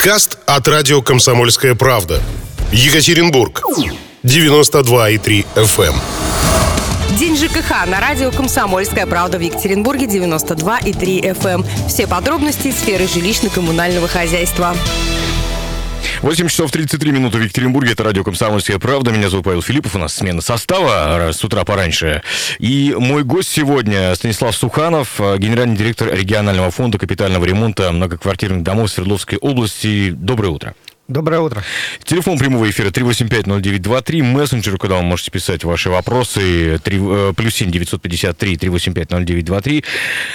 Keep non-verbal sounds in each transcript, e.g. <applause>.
Подкаст от радио «Комсомольская правда». Екатеринбург. 92,3 FM. эм. День ЖКХ на радио «Комсомольская правда» в Екатеринбурге 92,3 FM. Все подробности сферы жилищно-коммунального хозяйства. 8 часов 33 минуты в Екатеринбурге. Это радио «Комсомольская правда». Меня зовут Павел Филиппов. У нас смена состава с утра пораньше. И мой гость сегодня Станислав Суханов, генеральный директор регионального фонда капитального ремонта многоквартирных домов Свердловской области. Доброе утро. Доброе утро. Телефон прямого эфира 3850923. Мессенджер, куда вы можете писать ваши вопросы. 3, э, плюс 7 953 3850923.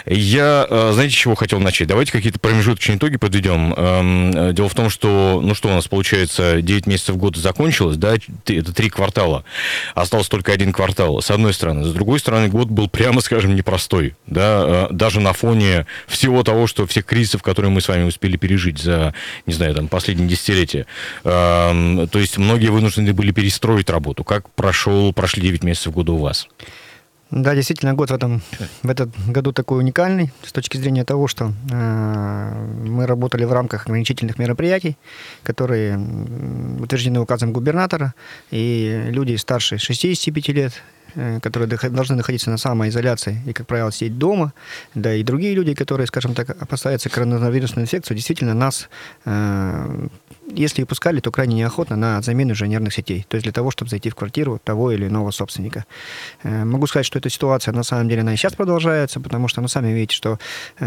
Я, э, знаете, чего хотел начать? Давайте какие-то промежуточные итоги подведем. Эм, дело в том, что, ну что у нас получается, 9 месяцев года закончилось, да, это 3 квартала. Остался только один квартал, с одной стороны. С другой стороны, год был, прямо скажем, непростой, да, э, даже на фоне всего того, что всех кризисов, которые мы с вами успели пережить за, не знаю, там, последние десятилетия работе. То есть многие вынуждены были перестроить работу. Как прошел, прошли 9 месяцев года у вас? Да, действительно, год в этом в этот году такой уникальный с точки зрения того, что э, мы работали в рамках ограничительных мероприятий, которые утверждены указом губернатора, и люди старше 65 лет Э, которые должны находиться на самоизоляции и, как правило, сидеть дома, да и другие люди, которые, скажем так, опасаются коронавирусной инфекции, действительно нас, э, если и пускали, то крайне неохотно на замену инженерных сетей, то есть для того, чтобы зайти в квартиру того или иного собственника. Э, могу сказать, что эта ситуация на самом деле она и сейчас продолжается, потому что, ну, сами видите, что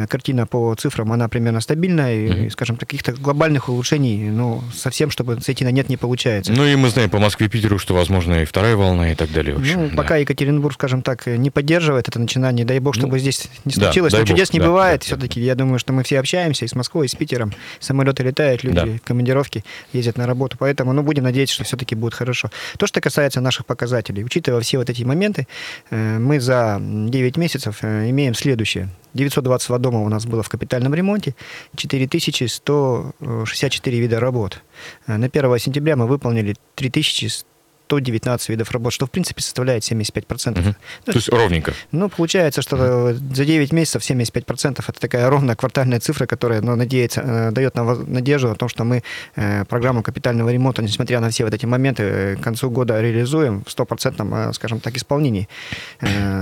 картина по цифрам, она примерно стабильная, и, скажем, каких-то глобальных улучшений, ну, совсем, чтобы сойти на нет, не получается. Ну, и мы знаем по Москве и Питеру, что, возможно, и вторая волна и так далее. В общем, ну, пока Екатеринбург, скажем так, не поддерживает это начинание. Дай бог, чтобы ну, здесь не случилось. Да, Но чудес бог, не да, бывает. Да, Все-таки я думаю, что мы все общаемся и с Москвой, и с Питером. Самолеты летают, люди, да. командировки ездят на работу. Поэтому, ну, будем надеяться, что все-таки будет хорошо. То, что касается наших показателей, учитывая все вот эти моменты, э, мы за 9 месяцев э, имеем следующее. 922 дома у нас было в капитальном ремонте, 4164 вида работ. Э, на 1 сентября мы выполнили 3100 119 видов работ, что, в принципе, составляет 75%. Угу. Ну, То есть ровненько. Ну, получается, что за 9 месяцев 75% это такая ровная квартальная цифра, которая, ну, надеется, э, дает нам надежду о том, что мы э, программу капитального ремонта, несмотря на все вот эти моменты, э, к концу года реализуем в 100%, скажем так, исполнении.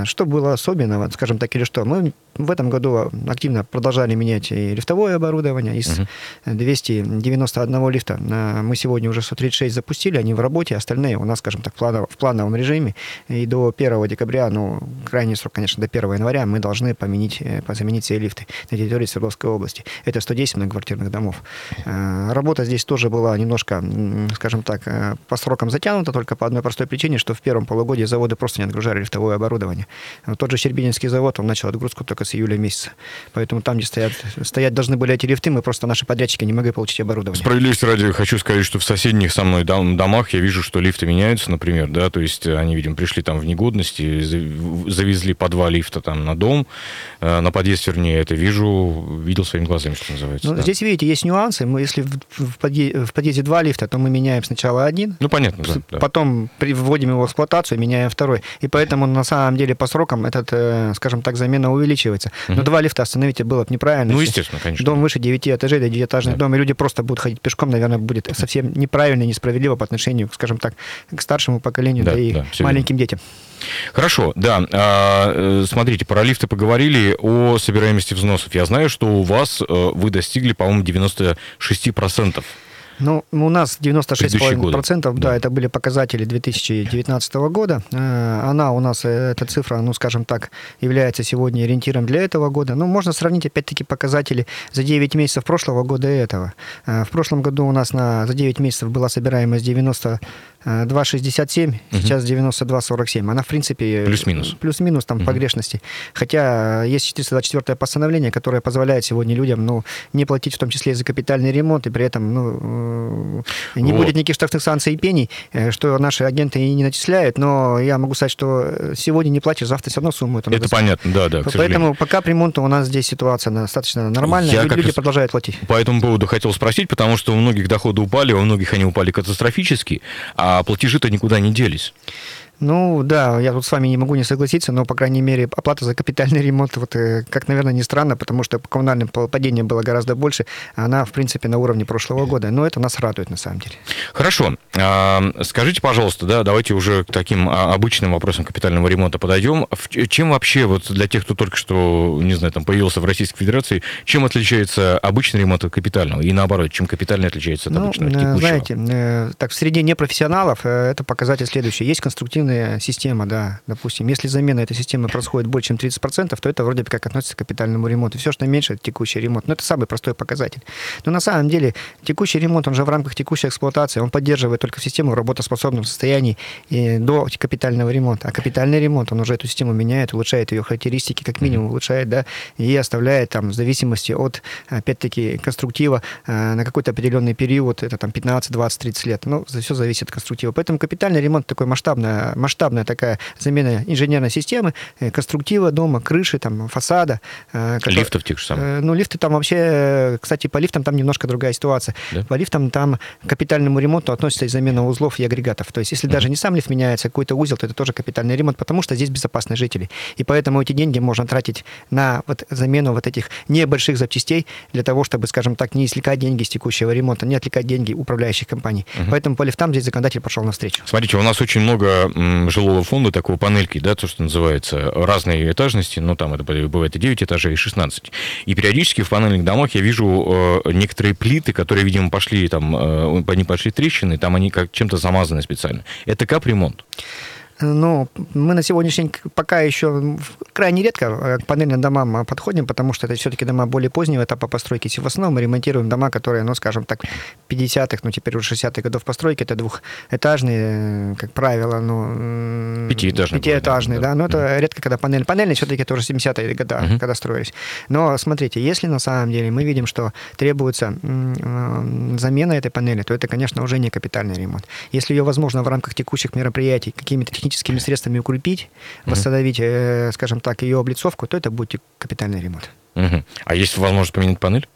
Что было особенного, скажем так, или что? Мы в этом году активно продолжали менять и лифтовое оборудование. Из угу. 291 лифта мы сегодня уже 136 запустили, они в работе, остальные у нас, скажем так, в плановом режиме. И до 1 декабря, ну, крайний срок, конечно, до 1 января мы должны поменить, э, заменить все лифты на территории Свердловской области. Это 110 многоквартирных домов. Э, работа здесь тоже была немножко, скажем так, э, по срокам затянута, только по одной простой причине, что в первом полугодии заводы просто не отгружали лифтовое оборудование. Тот же Щербининский завод, он начал отгрузку только с июля месяца. Поэтому там, где стоят, стоять должны были эти лифты, мы просто, наши подрядчики не могли получить оборудование. Справедливости ради, хочу сказать, что в соседних со мной домах я вижу, что лифты меняются, например, да, то есть они, видимо, пришли там в негодность и завезли по два лифта там на дом, э, на подъезд, вернее, это вижу, видел своими глазами, что называется. Ну, да. Здесь, видите, есть нюансы. Мы, если в подъезде, в подъезде два лифта, то мы меняем сначала один. Ну, понятно, да. Потом да. вводим его в эксплуатацию, меняем второй. И поэтому, на самом деле, по срокам этот, э, скажем так, замена увеличивается. Но два лифта остановить было бы неправильно. Ну, естественно, конечно. Дом выше 9 этажей, да, девятиэтажный да. дом, и люди просто будут ходить пешком, наверное, будет совсем неправильно и несправедливо по отношению, скажем так, к старшему поколению, да, да и да, маленьким детям. Хорошо, да. А, э, смотрите, про лифты поговорили, о собираемости взносов. Я знаю, что у вас э, вы достигли, по-моему, 96%. Ну, у нас 96,5%, да, да, это были показатели 2019 года. Э, она у нас, э, эта цифра, ну, скажем так, является сегодня ориентиром для этого года. Ну, можно сравнить, опять-таки, показатели за 9 месяцев прошлого года и этого. Э, в прошлом году у нас на, за 9 месяцев была собираемость 90 2,67, угу. сейчас 92,47. Она, в принципе... Плюс-минус. Плюс-минус там угу. погрешности. Хотя есть 424 постановление, которое позволяет сегодня людям ну, не платить в том числе и за капитальный ремонт, и при этом ну, не вот. будет никаких штрафных санкций и пений, э, что наши агенты и не начисляют. Но я могу сказать, что сегодня не платишь, завтра все равно сумму. Это, это понятно, да, да. Поэтому пока по ремонту у нас здесь ситуация достаточно нормальная, я люди, люди продолжают платить. По этому поводу хотел спросить, потому что у многих доходы упали, у многих они упали катастрофически, а а платежи-то никуда не делись. Ну, да, я тут с вами не могу не согласиться, но, по крайней мере, оплата за капитальный ремонт, вот, э, как, наверное, не странно, потому что коммунальное падение было гораздо больше, она, в принципе, на уровне прошлого года. Но это нас радует, на самом деле. Хорошо. А, скажите, пожалуйста, да, давайте уже к таким а, обычным вопросам капитального ремонта подойдем. Чем вообще, вот для тех, кто только что, не знаю, там появился в Российской Федерации, чем отличается обычный ремонт от капитального? И наоборот, чем капитальный отличается от ну, обычного, текущего? Знаете, э, так, в среде непрофессионалов э, это показатель следующий. Есть конструктивная система, да, допустим. Если замена этой системы происходит больше, чем 30%, то это вроде бы как относится к капитальному ремонту. Все, что меньше, это текущий ремонт. Но это самый простой показатель. Но на самом деле текущий ремонт, он же в рамках текущей эксплуатации, он поддерживает только систему в работоспособном состоянии и до капитального ремонта. А капитальный ремонт, он уже эту систему меняет, улучшает ее характеристики, как минимум улучшает, да, и оставляет там в зависимости от, опять-таки, конструктива э, на какой-то определенный период, это там 15, 20, 30 лет. Ну, все зависит от конструктива. Поэтому капитальный ремонт такой масштабная, масштабная такая замена инженерной системы, э, конструктива дома, крыши, там, фасада. Э, который, Лифтов тех же самых? Ну, лифты там вообще, кстати, по лифтам там немножко другая ситуация. Да? По лифтам там к капитальному ремонту относится и замена узлов и агрегатов. То есть, если даже не сам лифт меняется, какой-то узел, то это тоже капитальный ремонт, потому что здесь безопасность жителей. И поэтому эти деньги можно тратить на вот замену вот этих небольших запчастей для того, чтобы, скажем так, не извлекать деньги с текущего ремонта, не отвлекать деньги управляющих компаний. Uh-huh. Поэтому по лифтам здесь законодатель пошел навстречу. Смотрите, у нас очень много жилого фонда, такого панельки, да, то, что называется, разные этажности, ну, там это бывает и 9 этажей, и 16. И периодически в панельных домах я вижу э, некоторые плиты, которые, видимо, пошли там, э, они пошли трещины, там они как чем-то замазаны специально. Это капремонт. Ну, мы на сегодняшний день пока еще крайне редко э, к панельным домам подходим, потому что это все-таки дома более позднего этапа постройки. В основном мы ремонтируем дома, которые, ну, скажем так, 50-х, ну, теперь уже 60-х годов постройки. Это двухэтажные, как правило, ну... Пятиэтажные. Пятиэтажные, да. да. Но это mm. редко, когда панель. Панельные все-таки тоже 70-е годы, mm-hmm. когда строились. Но смотрите, если на самом деле мы видим, что требуется э, замена этой панели, то это, конечно, уже не капитальный ремонт. Если ее возможно в рамках текущих мероприятий какими-то техническими средствами укрепить, восстановить, э, скажем так, ее облицовку, то это будет капитальный ремонт. Угу. А есть возможность поменять панель?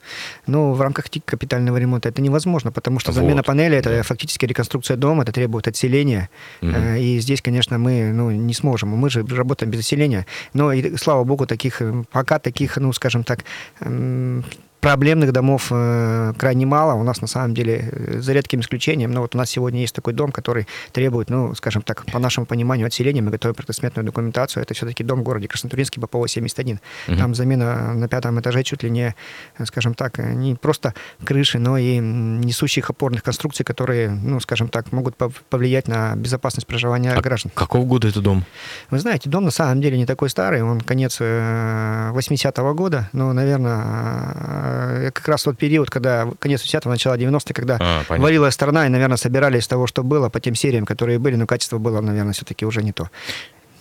Ну, в рамках капитального ремонта это невозможно, потому что замена вот. панели это да. фактически реконструкция дома, это требует отселения. Угу. И здесь, конечно, мы ну, не сможем. Мы же работаем без отселения. Но, и, слава богу, таких э, пока таких, ну, скажем так, проблемных домов э, крайне мало. У нас, на самом деле, э, за редким исключением, но вот у нас сегодня есть такой дом, который требует, ну, скажем так, по нашему пониманию, отселения. Мы готовим предсметную документацию. Это все-таки дом в городе Краснотуринский, ППО 71. Угу. Там замена на пятом этаже чуть ли не, скажем так, не просто крыши, но и несущих опорных конструкций, которые, ну, скажем так, могут повлиять на безопасность проживания а граждан. Какого года это дом? Вы знаете, дом на самом деле не такой старый, он конец 80-го э, года, но, наверное, Э, как раз тот период, когда конец 80-го, начало 90-х, когда а, варилась страна, и, наверное, собирали из того, что было, по тем сериям, которые были, но качество было, наверное, все-таки уже не то.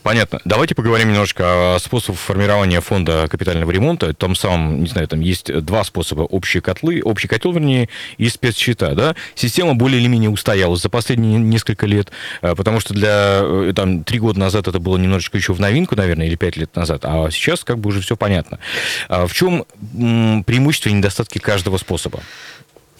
Понятно. Давайте поговорим немножко о способах формирования фонда капитального ремонта. Там самом, не знаю, там есть два способа. Общие котлы, общий котел, вернее, и спецсчета. Да? Система более или менее устоялась за последние несколько лет, э, потому что для, э, там, три года назад это было немножечко еще в новинку, наверное, или пять лет назад, а сейчас как бы уже все понятно. А в чем преимущество и недостатки каждого способа?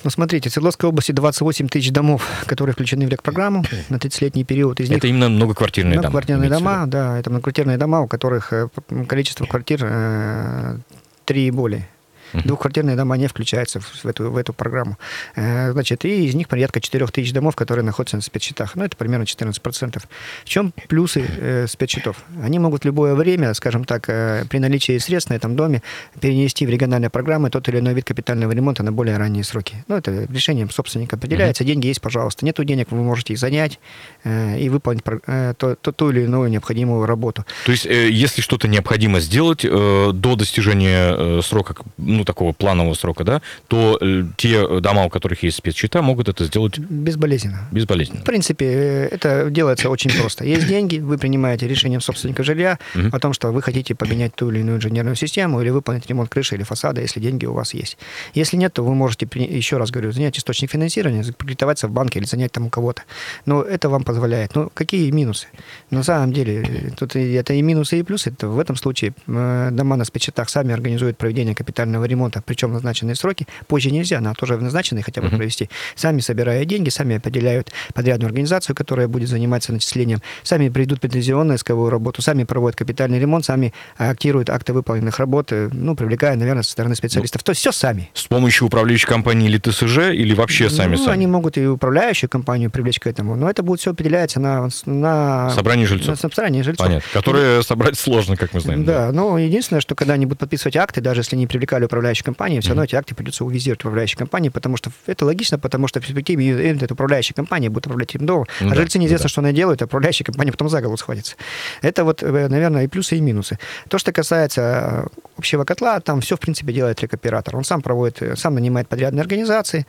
Ну, смотрите, в Свердловской области 28 тысяч домов, которые включены в рекпрограмму на 30-летний период. Из них это именно многоквартирные дома? Многоквартирные дома, да, это многоквартирные дома, у которых э, количество квартир 3 э, и более. Uh-huh. Двухквартирные дома не включаются в эту, в эту программу. Э, значит, и из них порядка 4 тысяч домов, которые находятся на спецсчетах. Ну, это примерно 14%. В чем плюсы э, спецсчетов? Они могут в любое время, скажем так, э, при наличии средств на этом доме перенести в региональные программы тот или иной вид капитального ремонта на более ранние сроки. Ну, это решением собственника определяется. Uh-huh. Деньги есть, пожалуйста. Нету денег, вы можете их занять э, и выполнить э, то, то, ту или иную необходимую работу. То есть, э, если что-то необходимо сделать э, до достижения э, срока, ну, такого планового срока, да, то э, те дома, у которых есть спецсчета, могут это сделать... Безболезненно. Безболезненно. В принципе, э, это делается очень просто. Есть деньги, вы принимаете решение собственника жилья угу. о том, что вы хотите поменять ту или иную инженерную систему или выполнить ремонт крыши или фасада, если деньги у вас есть. Если нет, то вы можете, еще раз говорю, занять источник финансирования, кредитоваться в банке или занять там у кого-то. Но это вам позволяет. Но какие минусы? На самом деле, э, тут это и минусы, и плюсы. Это в этом случае дома на спецсчетах сами организуют проведение капитального ремонта, причем назначенные сроки, позже нельзя, надо тоже в назначенные хотя бы uh-huh. провести. Сами собирая деньги, сами определяют подрядную организацию, которая будет заниматься начислением, сами придут претензионную исковую работу, сами проводят капитальный ремонт, сами актируют акты выполненных работ, э, ну, привлекая, наверное, со стороны специалистов. Ну, То есть все сами. С помощью управляющей компании или ТСЖ, или вообще сами ну, сами? они могут и управляющую компанию привлечь к этому, но это будет все определяться на... на собрании жильцов. На собрании жильцов. Понятно. Которые собрать сложно, как мы знаем. Да, да. но единственное, что когда они будут подписывать акты, даже если не привлекали управляющую компанию, все равно эти акты придется увизировать управляющей компании, потому что это логично, потому что в перспективе эта управляющая компания будет управлять этим домом, ну, а да, жильцы неизвестно, да. что она делает, а управляющая компания потом за голову схватится. Это вот, э, наверное, и плюсы, и минусы. То, что касается э, общего котла, там все, в принципе, делает рекоператор. Он сам проводит, э, сам нанимает подрядные организации,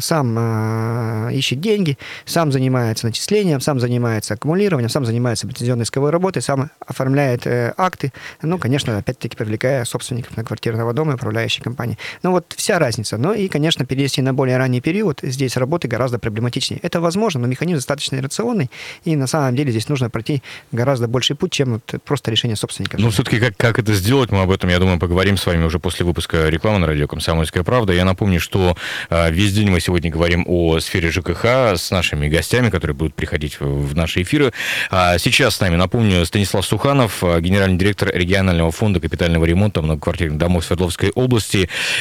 сам ищет деньги, сам занимается начислением, сам занимается аккумулированием, сам занимается лицензионной исковой работой, сам оформляет акты, ну, конечно, опять-таки привлекая собственников на квартирного дома и управляющей компании. Ну, вот вся разница. Ну, и, конечно, перевести на более ранний период здесь работы гораздо проблематичнее. Это возможно, но механизм достаточно иррационный, и на самом деле здесь нужно пройти гораздо больший путь, чем вот просто решение собственника. Ну, все-таки как, как это сделать, мы об этом, я думаю, поговорим с вами уже после выпуска рекламы на радио «Комсомольская правда». Я напомню, что э, весь день мы сегодня говорим о сфере ЖКХ с нашими гостями, которые будут приходить в, в наши эфиры. А сейчас с нами, напомню, Станислав Суханов, а, генеральный директор регионального фонда капитального ремонта многоквартирных домов Свердловской области.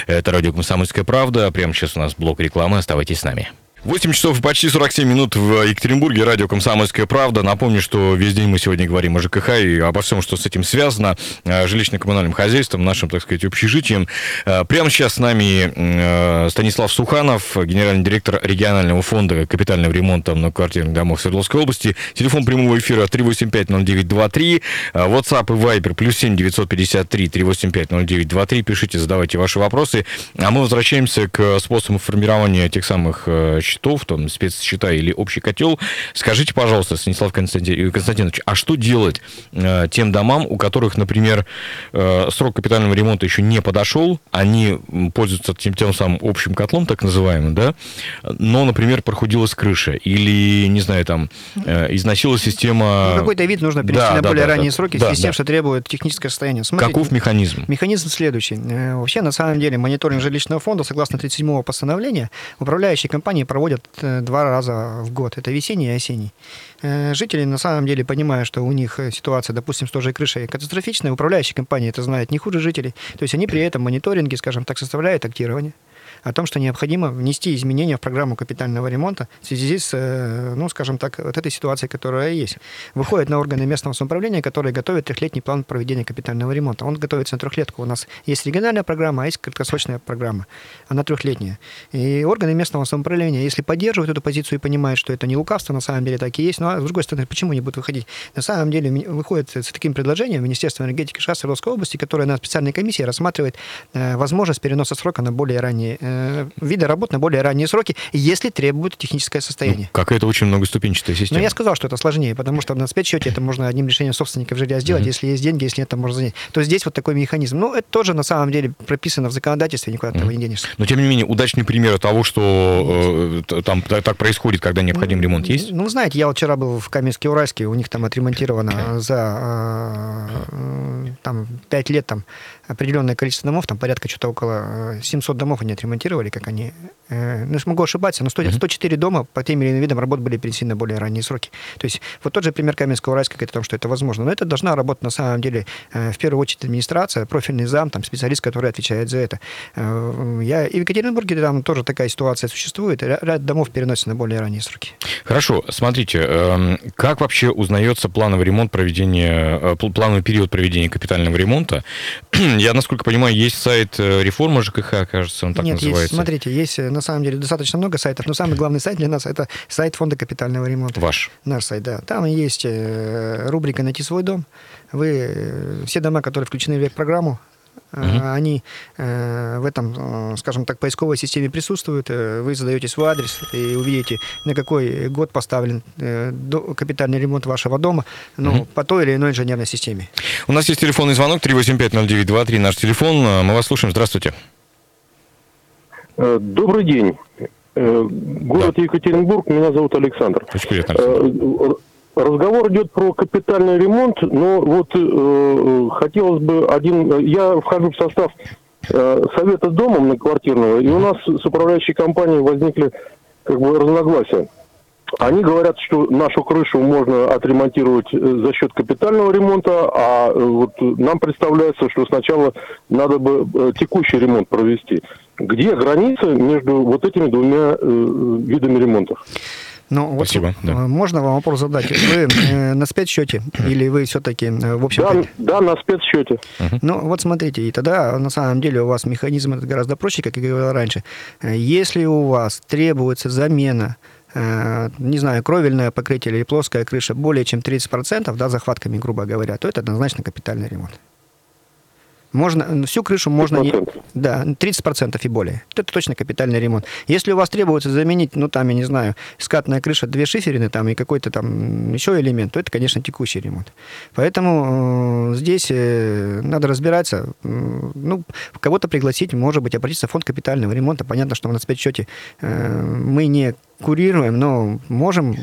Это радио «Комсомольская правда». Прямо сейчас у нас блок рекламы. Оставайтесь с нами. 8 часов почти 47 минут в Екатеринбурге. Радио «Комсомольская правда». Напомню, что весь день мы сегодня говорим о ЖКХ и обо всем, что с этим связано. Э, жилищно-коммунальным хозяйством, нашим, так сказать, общежитием. Э, прямо сейчас с нами э, Станислав Суханов, генеральный директор регионального фонда капитального ремонта многоквартирных домов Свердловской области. Телефон прямого эфира 3850923. WhatsApp и Viber плюс 7 953 385 0923. Пишите, задавайте ваши вопросы. А мы возвращаемся к способу формирования тех самых счетов, там, спецсчета или общий котел. Скажите, пожалуйста, Станислав Константинович, а что делать э, тем домам, у которых, например, э, срок капитального ремонта еще не подошел, они пользуются тем, тем самым общим котлом, так называемым, да, но, например, прохудилась крыша или, не знаю, там, э, износилась система... Ну, какой-то вид нужно перейти да, на да, более да, ранние да, сроки да, с тем, да. что требует техническое состояние. Смотрите, Каков механизм? Механизм следующий. Э, вообще, на самом деле, мониторинг жилищного фонда, согласно 37-го постановления, управляющие компании проводят э, два раза в год. Это весенний и осенний. Э, жители на самом деле, понимая, что у них э, ситуация, допустим, с той же крышей катастрофичная, управляющие компании это знают не хуже жителей. То есть они при этом мониторинге, скажем так, составляют актирование о том, что необходимо внести изменения в программу капитального ремонта в связи с, э, ну, скажем так, вот этой ситуацией, которая есть. Выходит на органы местного самоуправления, которые готовят трехлетний план проведения капитального ремонта. Он готовится на трехлетку. У нас есть региональная программа, а есть краткосрочная программа. Она трехлетняя. И органы местного самоуправления, если поддерживают эту позицию и понимают, что это не лукавство, на самом деле так и есть, но а с другой стороны, почему не будут выходить? На самом деле выходит с таким предложением Министерство энергетики Шахтерской области, которое на специальной комиссии рассматривает э, возможность переноса срока на более ранние Э, виды работ на более ранние сроки, если требует техническое состояние. Ну, какая-то очень многоступенчатая система. Но я сказал, что это сложнее, потому что на спецсчете это можно одним решением собственников жилья сделать, mm-hmm. если есть деньги, если нет, то можно занять. То здесь вот такой механизм. Ну, это тоже на самом деле прописано в законодательстве, никуда от этого mm-hmm. не денешься. Но тем не менее, удачный пример того, что э, там так происходит, когда необходим ремонт, есть? Ну, знаете, я вот вчера был в Каменске-Уральске, у них там отремонтировано за э, там, 5 лет там определенное количество домов, там порядка что-то около 700 э, домов они отремонтировали, как они... Э, ну, могу ошибаться, но 100, 104 дома по тем или иным видам работ были перенесены на более ранние сроки. То есть вот тот же пример Каменского Уральска говорит о том, что это возможно. Но это должна работать на самом деле э, в первую очередь администрация, профильный зам, там специалист, который отвечает за это. Я, и в Екатеринбурге там тоже такая ситуация существует. Ряд домов переносится на более ранние сроки. Хорошо. Смотрите, эм, как вообще узнается плановый ремонт проведения, плановый период проведения капитального ремонта? Я, насколько понимаю, есть сайт э, реформа ЖКХ, кажется, он так Нет, называется. Есть, смотрите, есть э, на самом деле достаточно много сайтов, но самый главный сайт для нас это сайт фонда капитального ремонта. Ваш? Наш сайт, да. Там есть э, рубрика «Найти свой дом». Вы все дома, которые включены в программу, Угу. Они э, в этом, э, скажем так, поисковой системе присутствуют. Вы задаете свой адрес и увидите, на какой год поставлен капитальный ремонт вашего дома, ну, угу. по той или иной инженерной системе. У нас есть телефонный звонок 3850923, наш телефон. Мы вас слушаем. Здравствуйте. Добрый день. Город да. Екатеринбург, меня зовут Александр. Очень приятно. Разговор идет про капитальный ремонт, но вот э, хотелось бы один... Я вхожу в состав э, совета дома многоквартирного, и у нас с управляющей компанией возникли как бы разногласия. Они говорят, что нашу крышу можно отремонтировать э, за счет капитального ремонта, а э, вот нам представляется, что сначала надо бы э, текущий ремонт провести. Где граница между вот этими двумя э, видами ремонтов? Ну, вот Спасибо, да. э, можно вам вопрос задать? Вы э, на спецсчете или вы все-таки, э, в общем Да, да, на спецсчете. Ну, вот смотрите, и тогда на самом деле у вас механизм этот гораздо проще, как я говорил раньше. Э, Если у вас требуется замена не знаю, кровельное покрытие или плоская крыша более чем 30%, да, захватками, грубо говоря, то это однозначно капитальный ремонт. Можно, всю крышу можно... не- 30%. Да, 30% и более. Это точно капитальный ремонт. Если у вас требуется заменить, ну, там, я не знаю, скатная крыша, две шиферины там и какой-то там еще элемент, то это, конечно, текущий ремонт. Поэтому э, здесь э, надо разбираться. Ну, кого-то пригласить, может быть, обратиться в фонд капитального ремонта. Понятно, что на спецсчете э, мы не курируем, но можем,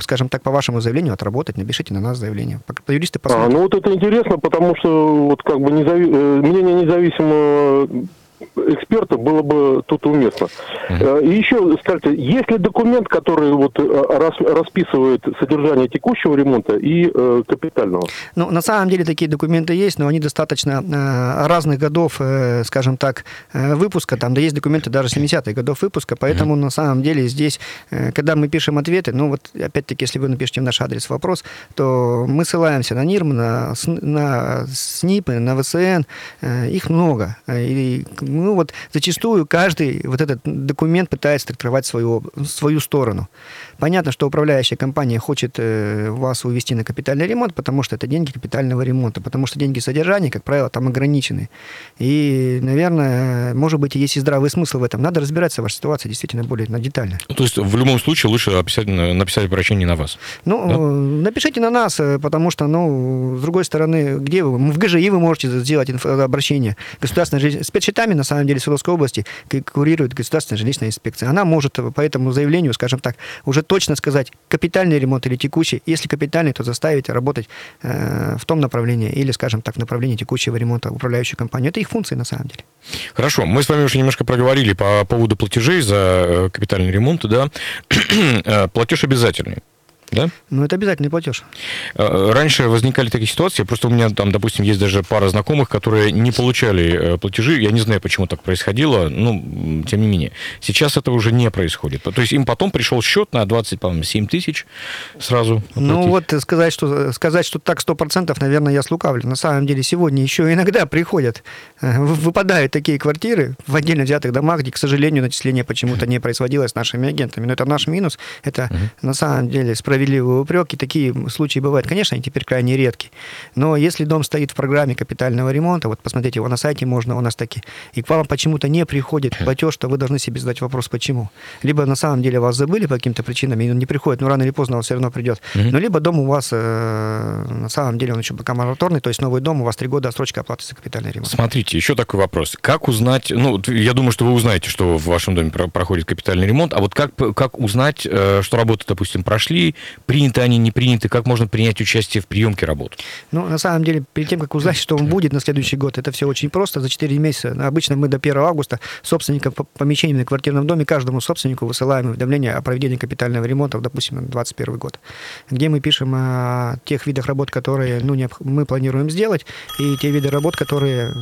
скажем так, по вашему заявлению отработать. Напишите на нас заявление. Пок- Юристы А, посмотрят. ну вот это интересно, потому что вот как бы незави- э, мнение независимого эксперта было бы тут уместно. Э, И еще, скажите, есть ли документ, который вот э, рас- расписывает содержание текущего ремонта и э, капитального? Ну, на самом деле такие документы есть, но они достаточно э, разных годов, э, скажем так, выпуска. Там, да есть документы даже 70-х годов выпуска, поэтому на самом деле здесь, когда мы пишем ответы, ну вот опять-таки, если вы напишите в наш адрес вопрос, то мы ссылаемся на НИРМ, на, на СНИПы, на ВСН, их много. И, ну вот зачастую каждый вот этот документ пытается трактовать свою, свою сторону. Понятно, что управляющая компания хочет э, вас увести на капитальный ремонт, потому что это деньги капитального ремонта, потому что деньги содержания, как правило, там ограничены. И, наверное, может быть, есть и здравый смысл в этом. Надо разбираться в вашей ситуации действительно более на- детально. Ну, То есть в любом случае лучше описать, написать обращение на вас. Ну, Да? напишите на нас, э, потому что, ну, с другой стороны, где вы? В ГЖИ вы можете сделать обращение. Государственная спецсчетами, на самом деле, Свердловской области курирует государственная жилищная инспекция. Она может по этому заявлению, скажем так, уже точно сказать, капитальный ремонт или текущий. Если капитальный, то заставить работать э, в том направлении или, скажем так, в направлении текущего ремонта управляющую компанию. Это их функции, на самом деле. Хорошо, мы с вами уже немножко проговорили по поводу платежей за э, капитальный ремонт, да. <clears throat> Э, Платеж обязательный. Да? Но это обязательный платеж. Э, Раньше возникали такие ситуации, просто у меня там, допустим, есть даже пара знакомых, которые не получали э, платежи, я не знаю, почему так происходило, ну, м, тем не менее. Сейчас это уже не происходит. То есть им потом пришел счет на 20, по-моему, 7 тысяч сразу. Ну оплатить. вот э, сказать, что сказать, что так сто процентов, наверное, я слукавлю. На самом деле сегодня еще иногда приходят, э, вы- выпадают такие квартиры в отдельно взятых домах, где, к сожалению, начисление почему-то не производилось нашими агентами. Но это наш минус. Это на самом деле справедливый упрек, и такие случаи бывают. Конечно, они теперь крайне редки. Но если дом стоит в программе капитального ремонта, вот посмотрите, его на сайте можно, у нас таки, и к вам почему-то не приходит платеж, то вы должны себе задать вопрос, почему. Либо на самом деле вас забыли по каким-то причинам, и он не приходит, но рано или поздно он все равно придет. Но либо дом у вас, э, на самом деле, он еще пока мораторный, то есть новый дом, у вас три года отсрочка оплаты за капитальный ремонт. Смотрите, еще такой вопрос. Как узнать, ну, я думаю, что вы узнаете, что в вашем доме про- проходит капитальный ремонт, а вот как, как узнать, э, что работы, допустим, прошли, приняты они, не приняты, как можно принять участие в приемке работ? Ну, на самом деле, перед тем, как узнать, что он будет на следующий год, это все очень просто. За 4 месяца, обычно мы до 1 августа собственникам по- помещений на квартирном доме, каждому собственнику высылаем уведомление о проведении капитального ремонта, допустим, на 2021 год, где мы пишем о тех видах работ, которые ну, мы планируем сделать, и те виды работ, которые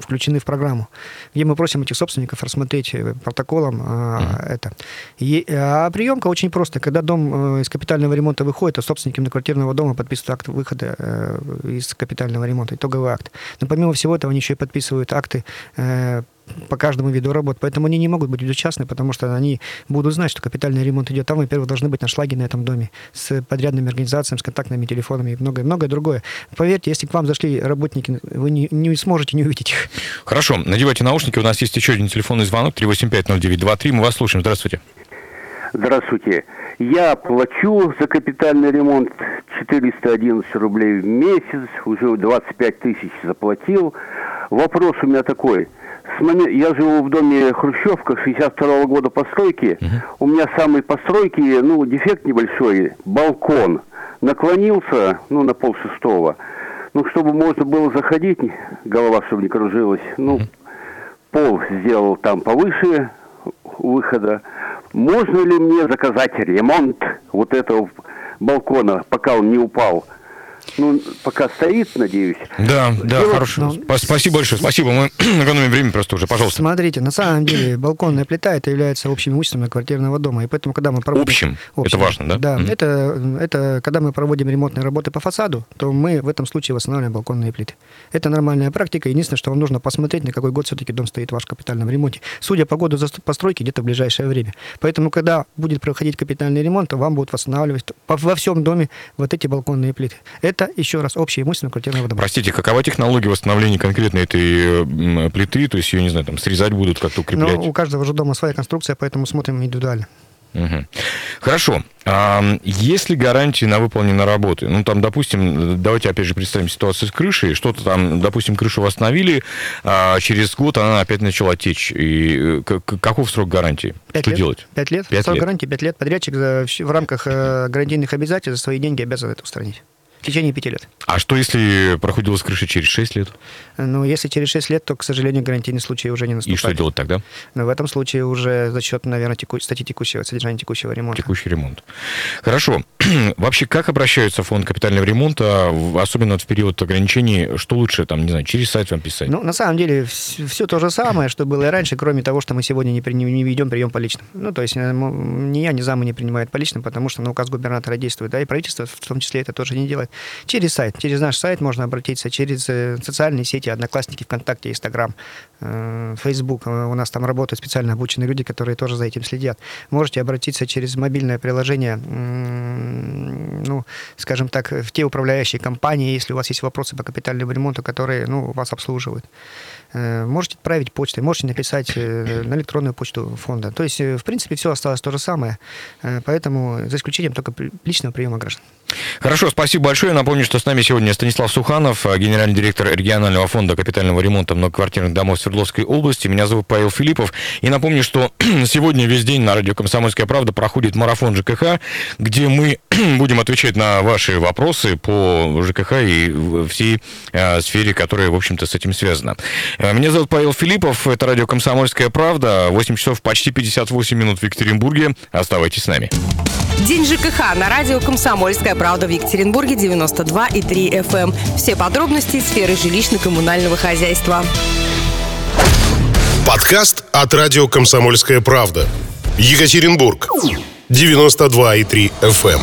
включены в программу, где мы просим этих собственников рассмотреть э, протоколом а, это. И, а приемка очень просто. Когда дом э, из капитального ремонта выходит, то собственники многоквартирного дома подписывают акт выхода э, из капитального ремонта, итоговый акт. Но помимо всего этого, они еще и подписывают акты э, по каждому виду работ. Поэтому они не могут быть безучастны, потому что они будут знать, что капитальный ремонт идет. Там, во-первых, должны быть нашлаги на этом доме с подрядными организациями, с контактными телефонами и многое-многое другое. Поверьте, если к вам зашли работники, вы не, не сможете не увидеть их. Хорошо, надевайте наушники, у нас есть еще один телефонный звонок, 3850923, мы вас слушаем, здравствуйте. Здравствуйте. Я плачу за капитальный ремонт 411 рублей в месяц, уже 25 тысяч заплатил. Вопрос у меня такой. С момен- Я живу в доме Хрущевка 62 года постройки. У меня самой постройки, ну, дефект небольшой, балкон. Наклонился, ну, на пол шестого. Ну, чтобы можно было заходить, голова чтобы не кружилась. Ну, пол сделал там повыше выхода. Можно ли мне заказать ремонт вот этого балкона, пока он не упал? Ну, пока стоит, надеюсь. Да, да, Дело... хорошо. Ну, Спасибо большое. Спасибо. Мы <clears throat> экономим время просто уже. Пожалуйста. Смотрите, на самом деле балконная плита это является общим имуществом квартирного дома. И поэтому, когда мы проводим... Общим? общим это важно, да? Да. Mm-hmm. Это, это когда мы проводим ремонтные работы по фасаду, то мы в этом случае восстанавливаем балконные плиты. Это нормальная практика. Единственное, что вам нужно посмотреть, на какой год все-таки дом стоит в вашем капитальном ремонте. Судя по году постройки, где-то в ближайшее время. Поэтому, когда будет проходить капитальный ремонт, то вам будут восстанавливать во всем доме вот эти балконные плиты. Это еще раз общее имущество квартирного дома. Простите, какова технология восстановления конкретно этой плиты? То есть ее, не знаю, там срезать будут, как-то укреплять? Ну, у каждого же дома своя конструкция, поэтому смотрим индивидуально. Угу. Хорошо. А есть ли гарантии на выполненные работы? Ну, там, допустим, давайте опять же представим ситуацию с крышей. Что-то там, допустим, крышу восстановили, а через год она опять начала течь. И э, каков срок гарантии? Пять Что лет. делать? Пять лет. Пять срок лет. гарантии пять лет. Подрядчик в рамках э, гарантийных обязательств за свои деньги обязан это устранить течение пяти лет. А что, если проходила с крыши через 6 лет? Ну, если через 6 лет, то, к сожалению, гарантийный случай уже не наступает. И что делать тогда? Но в этом случае уже за счет, наверное, теку... статьи текущего, содержания текущего ремонта. Текущий ремонт. Хорошо. <clears throat> Вообще, как обращаются в фонд капитального ремонта, особенно в период ограничений? Что лучше, там, не знаю, через сайт вам писать? Ну, на самом деле, все то же самое, что было и раньше, кроме того, что мы сегодня не, при... не ведем прием по личным. Ну, то есть э, ни я, ни замы не принимают по личным, потому что на указ губернатора действует, да, и правительство в том числе это тоже не делает. Через сайт Через наш сайт можно обратиться, через э, социальные сети, Одноклассники, ВКонтакте, Инстаграм, э, Фейсбук. Э, у нас там работают специально обученные люди, которые тоже за этим следят. Можете обратиться через мобильное приложение, ну, скажем так, в те управляющие компании, если у вас есть вопросы по капитальному ремонту, которые ну, вас обслуживают. Можете отправить почтой, можете написать на электронную почту фонда. То есть, в принципе, все осталось то же самое. Поэтому, за исключением только личного приема граждан. Хорошо, спасибо большое. Напомню, что с нами сегодня Станислав Суханов, э, генеральный директор регионального фонда капитального ремонта многоквартирных домов Свердловской области. Меня зовут Павел Филиппов. И напомню, что <clears throat> сегодня весь день на радио «Комсомольская правда» проходит марафон ЖКХ, где мы <clears throat> будем отвечать на ваши вопросы по ЖКХ и всей э, сфере, которая, в общем-то, с этим связана. Э, меня зовут Павел Филиппов. Это радио «Комсомольская правда». 8 часов почти 58 минут в Екатеринбурге. Оставайтесь с нами. День ЖКХ на радио «Комсомольская правда» в Екатеринбурге 92 и 3 FM. Эм. Все подробности сферы жилищно-коммунального хозяйства. Подкаст от радио «Комсомольская правда». Екатеринбург. 92 и 3 FM.